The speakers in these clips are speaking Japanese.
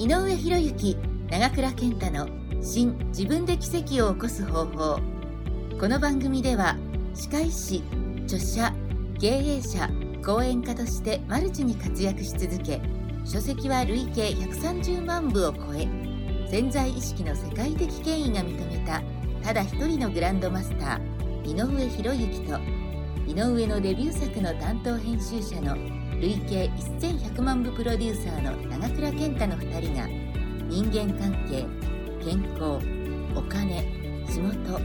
井上博之長倉健太の新自分で奇跡を起こす方法。この番組では歯科医師著者経営者講演家としてマルチに活躍し続け書籍は累計130万部を超え潜在意識の世界的権威が認めたただ一人のグランドマスター井上博之と井上のデビュー作の担当編集者の累計1100万部プロデューサーの長倉健太の2人が人間関係健康お金仕事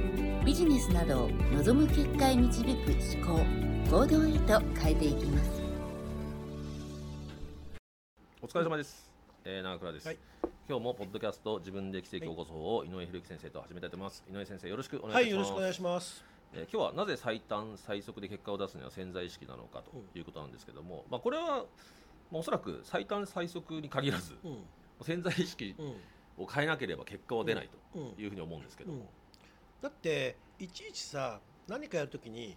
ビジネスなどを望む結果へ導く思考行動へと変えていきます。お疲れ様です、えー、長倉です、はい。今日もポッドキャスト自分で奇跡を起こす方を井上博之先生と始めたいと思います。井上先生よろしくお願はいい、します、よろしくお願いします。えー今日はなぜ最短最速で結果を出すには潜在意識なのかということなんですけども、まあこれはまあおそらく最短最速に限らずうん、潜在意識うん、を変えなければ結果は出ないうん、というふうに思うんですけどうん。も、。だっていちいちさ、何かやるときに、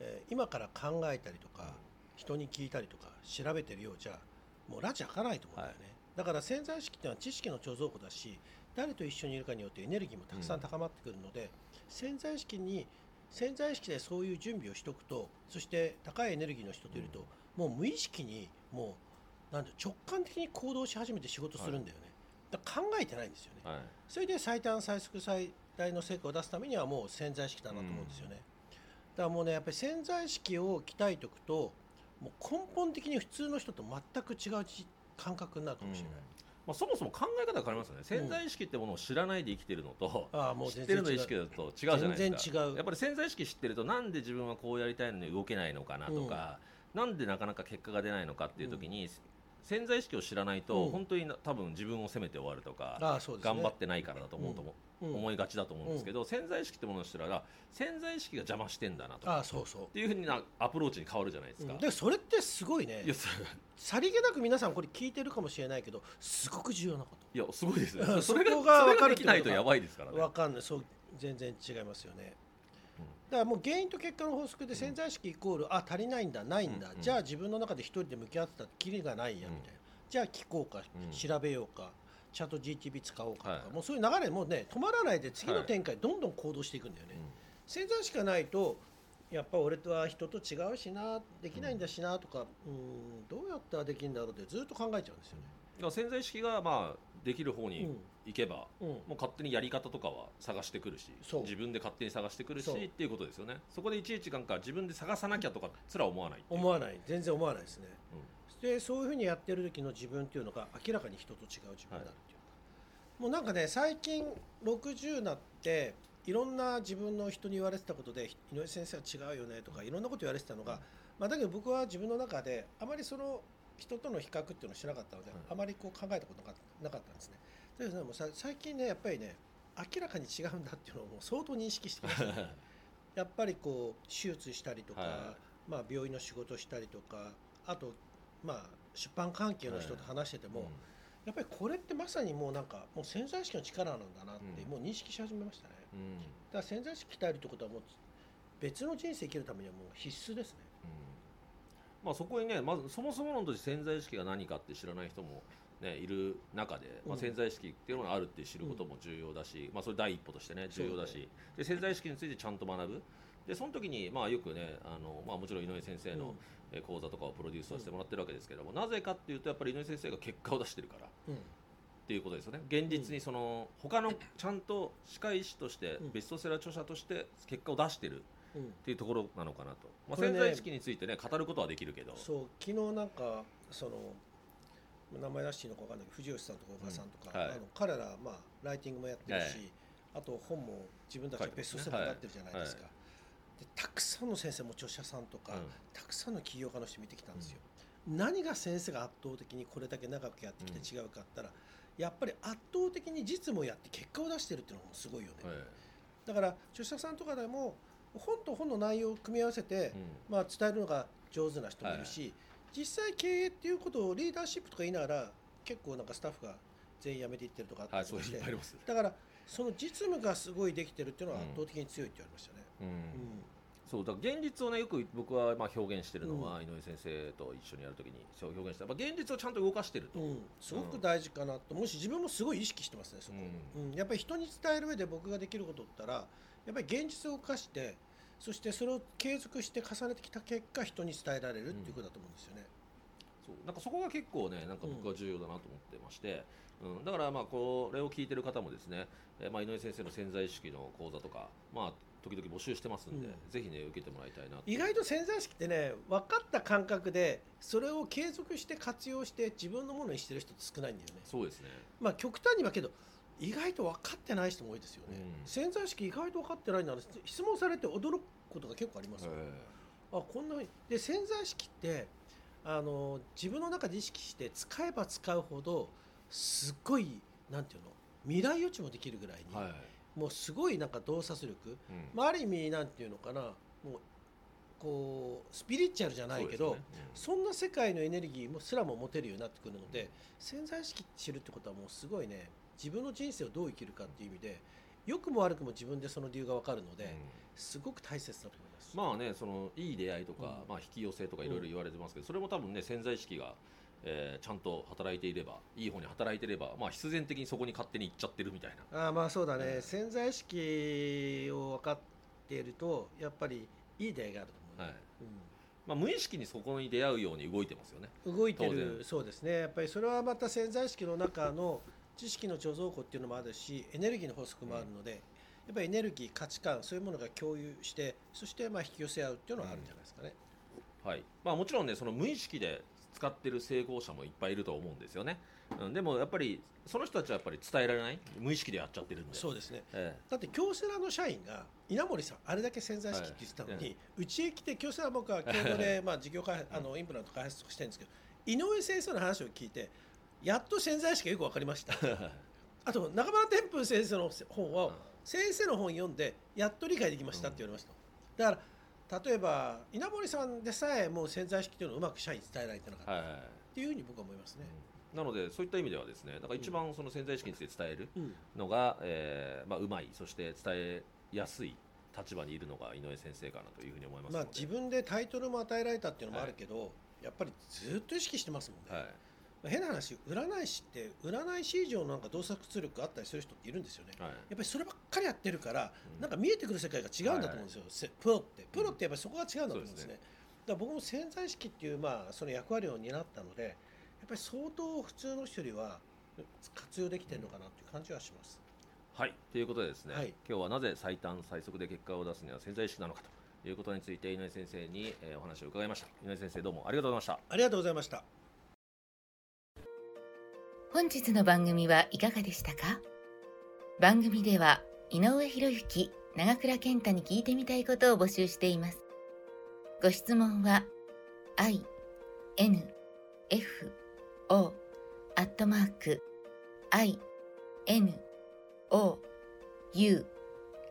えー今から考えたりとか、人に聞いたりとか調べてるようじゃもう拉致開かないと思うんだよね。だから潜在意識っていうのは知識の貯蔵庫だし、誰と一緒にいるかによってエネルギーもたくさん高まってくるので、潜在意識に潜在意識でそういう準備をしておくと、そして高いエネルギーの人といると、もう無意識にもうなんて直感的に行動し始めて仕事するんだよね。だから考えてないんですよね。はいそれで最短最速最大の成果を出すためにはもう潜在意識だなと思うんですよね。だからもうねやっぱり潜在意識を鍛えておくともう根本的に普通の人と全く違うち感覚になるかもしれない。まあ、そもそも考え方が変わりますよね。潜在意識ってものを知らないで生きてるのと、ああもう知ってるの意識だと違うじゃないですか。全然違う。やっぱり潜在意識知ってるとなんで自分はこうやりたいのに動けないのかなとか、なんでなかなか結果が出ないのかっていう時に、潜在意識を知らないと、うん。本当にな多分自分を責めて終わるとか、ああね。頑張ってないからだと思うと思う、うん。思いがちだと思うんですけど、潜在意識ってものを知ったら潜在意識が邪魔してんだなとかああそうそう。っ。ていうふうなアプローチに変わるじゃないですか。うん。でそれってすごいね。さりげなく皆さんこれ聞いてるかもしれないけどすごく重要なこいやすごいですねうん。それが分かるできないとやばいですからとね。わかんない。そう全然違いますよね。うんだからもう原因と結果の法則で潜在意識イコール、あ足りないんだないんだ、うんじゃあ自分の中で一人で向き合ってたってキリがないやみたいな、じゃあ聞こうか、うん。調べようか。チャット GTP 使おうかとか、はい。もうそういう流れもうね止まらないで次の展開どんどん行動していくんだよね、潜在意識がないとやっぱ俺とは人と違うしなできないんだしなとか、うん、どうやったらできるんだろうってずっと考えちゃうんですよね。潜在意識がまあできる方に行けば、うん。うんもう勝手にやり方とかは探してくるし自分で勝手に探してくるしっていうことですよね。そこでいちいちなんか自分で探さなきゃとかすら思わない思わない。全然思わないですね、うでそういうふうにやってる時の自分っていうのが明らかに人と違う自分になるっていうか、もうなんかね最近60になっていろんな自分の人に言われてたことで井上先生は違うよねとかいろんなこと言われてたのが、まあ、だけど僕は自分の中であまりその人との比較っていうのをしなかったので、はいあまりこう考えたことがなかったんですね。だけどねもうさ最近ねやっぱりね明らかに違うんだっていうのをもう相当認識してきましたね。やっぱりこう手術したりとか、はい。まあ、病院の仕事したりとかあと、まあ、出版関係の人と話してても、うん。やっぱりこれってまさにもうなんかもう潜在意識の力なんだなって、うん。もう認識し始めましたね。うん。だから潜在意識鍛えるってことはもう別の人生生きるためにはもう必須ですね。うんまあ、そこにねまずそもそものとして潜在意識が何かって知らない人も、ね、いる中で、まあ、うん。潜在意識っていうのがあるって知ることも重要だし、まあ、それ第一歩としてね重要だし、で潜在意識についてちゃんと学ぶ。でその時に、まあ、よくねあの、まあ、もちろん井上先生のえー講座とかをプロデュースさせてもらってるわけですけども、なぜかっていうとやっぱり井上先生が結果を出してるから。っうん。ていうことですよね。現実にその他のちゃんと歯科医師としてうん。ベストセラー著者として結果を出してる。うんっていうところなのかなと、まあ、潜在意識についてね語ることはできるけど。そう昨日なんかその名前出していいのか分かんないけど藤吉さんとか岡さんとか、うん。はい。あの彼ら、まあ、ライティングもやってるし、はい。あと本も自分たちでベストセラーになってるじゃないですか、でたくさんの先生も著者さんとか、うん。たくさんの起業家の人見てきたんですよ、何が先生が圧倒的にこれだけ長くやってきて違うかったら、やっぱり圧倒的に実務をやって結果を出してるっていうのもすごいよね、はい。だから著者さんとかでも本と本の内容を組み合わせて、うん。まあ、伝えるのが上手な人もいるし、実際経営っていうことをリーダーシップとか言いながら結構なんかスタッフが全員辞めていってるとかあったりして、いっぱいあります。だからその実務がすごいできてるっていうのは圧倒的に強いって言われましたね。うん。うん。そうだから現実をねよく僕はまあ表現してるのは、井上先生と一緒にやるときにそう表現してやっぱ現実をちゃんと動かしてると、うん、すごく大事かなと、もし自分もすごい意識してますねそこ、うん。やっぱり人に伝える上で僕ができることったらやっぱり現実を動かしてそしてそれを継続して重ねてきた結果人に伝えられるっていうことだと思うんですよね、そう。なんかそこが結構ねなんか僕は重要だなと思ってまして、うん。だからまあこれを聞いてる方もですね、えーまあ、井上先生の潜在意識の講座とかまあ時々募集してますんで、うん。ぜひね受けてもらいたいなと。意外と潜在意識ってね分かった感覚でそれを継続して活用して自分のものにしてる人って少ないんだよね。そうですね。まあ極端にはけど意外と分かってない人も多いですよね、うん。潜在意識意外と分かってないな質問されて驚くことが結構ありますよ、あこんなで潜在意識ってあの自分の中で意識して使えば使うほどすっごいなんていうの未来予知もできるぐらいに、はい、もうすごいなんか洞察力、うん。まあ、ある意味なんていうのかなもうこうスピリチュアルじゃないけどそうですね。そ,、んな世界のエネルギーもすらも持てるようになってくるので潜在意識知るってことはもうすごいね自分の人生をどう生きるかっていう意味で良くも悪くも自分でその理由が分かるので、うん。すごく大切だと思います。まあねそのいい出会いとか、うん。まあ、引き寄せとかいろいろ言われてますけど、それも多分ね潜在意識が、えーちゃんと働いていればいい方に働いていれば、まあ、必然的にそこに勝手に行っちゃってるみたいな。あーまあそうだね、うん。潜在意識を分かっているとやっぱりいい出会いがあると思う、はい。まあ、無意識にそこに出会うように動いてますよね。うん動いて当る然。そうですね。やっぱりそれはまた潜在意識の中の知識の貯蔵庫っていうのもあるしエネルギーの法則もあるので、やっぱりエネルギー価値観そういうものが共有してそしてまあ引き寄せ合うっていうのはあるんじゃないですかね、はい。まあ、もちろんねその無意識で使ってる成功者もいっぱいいると思うんですよね、うん、でもやっぱりその人たちはやっぱり伝えられない？無意識でやっちゃってるんでそうですね。えだって京セラの社員が稲森さんあれだけ潜在意識って言ってたのに、はうちへ来て京セラ僕は京都で まあ事業開発あのインプラント開発とかしてるんですけど井上先生の話を聞いてやっと潜在意識がよく分かりました。え あと中村天風先生の本を、うん。先生の本読んでやっと理解できましたって言われました、だから例えば稲森さんでさえもう潜在意識っていうのをうまく社員に伝えられてなかった、はいはいはい。っていうふうに僕は思いますね、なのでそういった意味ではですねだから一番その潜在意識について伝えるうん。のが、えーまあ、うまいそして伝えやすい立場にいるのが井上先生かなというふうに思いますまあ自分でタイトルも与えられたっていうのもあるけど、やっぱりずっと意識してますもんね、はい。まあ変な話占い師って占い師以上のなんか洞察力があったりする人っているんですよね。はい。やっぱりそればっかりやってるから、うん。なんか見えてくる世界が違うんだと思うんですよ、せプロってプロってやっぱりそこが違うんだと思うんですね,、そうですね。だから僕も潜在意識っていうまあその役割を担ったのでやっぱり相当普通の人よりは活用できてるのかなっていう感じはします、はい、ということでですね、はい。今日はなぜ最短最速で結果を出すには潜在意識なのかということについて井上先生に、えーお話を伺いました。井上先生どうもありがとうございました。ありがとうございました本日の番組はいかがでしたか？番組では井上博之長倉健太に聞いてみたいことを募集しています。ご質問は i n f o アットマーク i n o u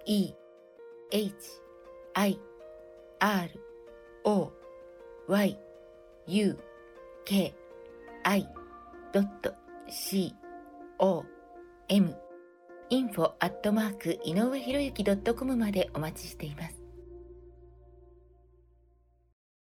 e h i r o y u k i ドット info アットマーク井上博之 .com までお待ちしています。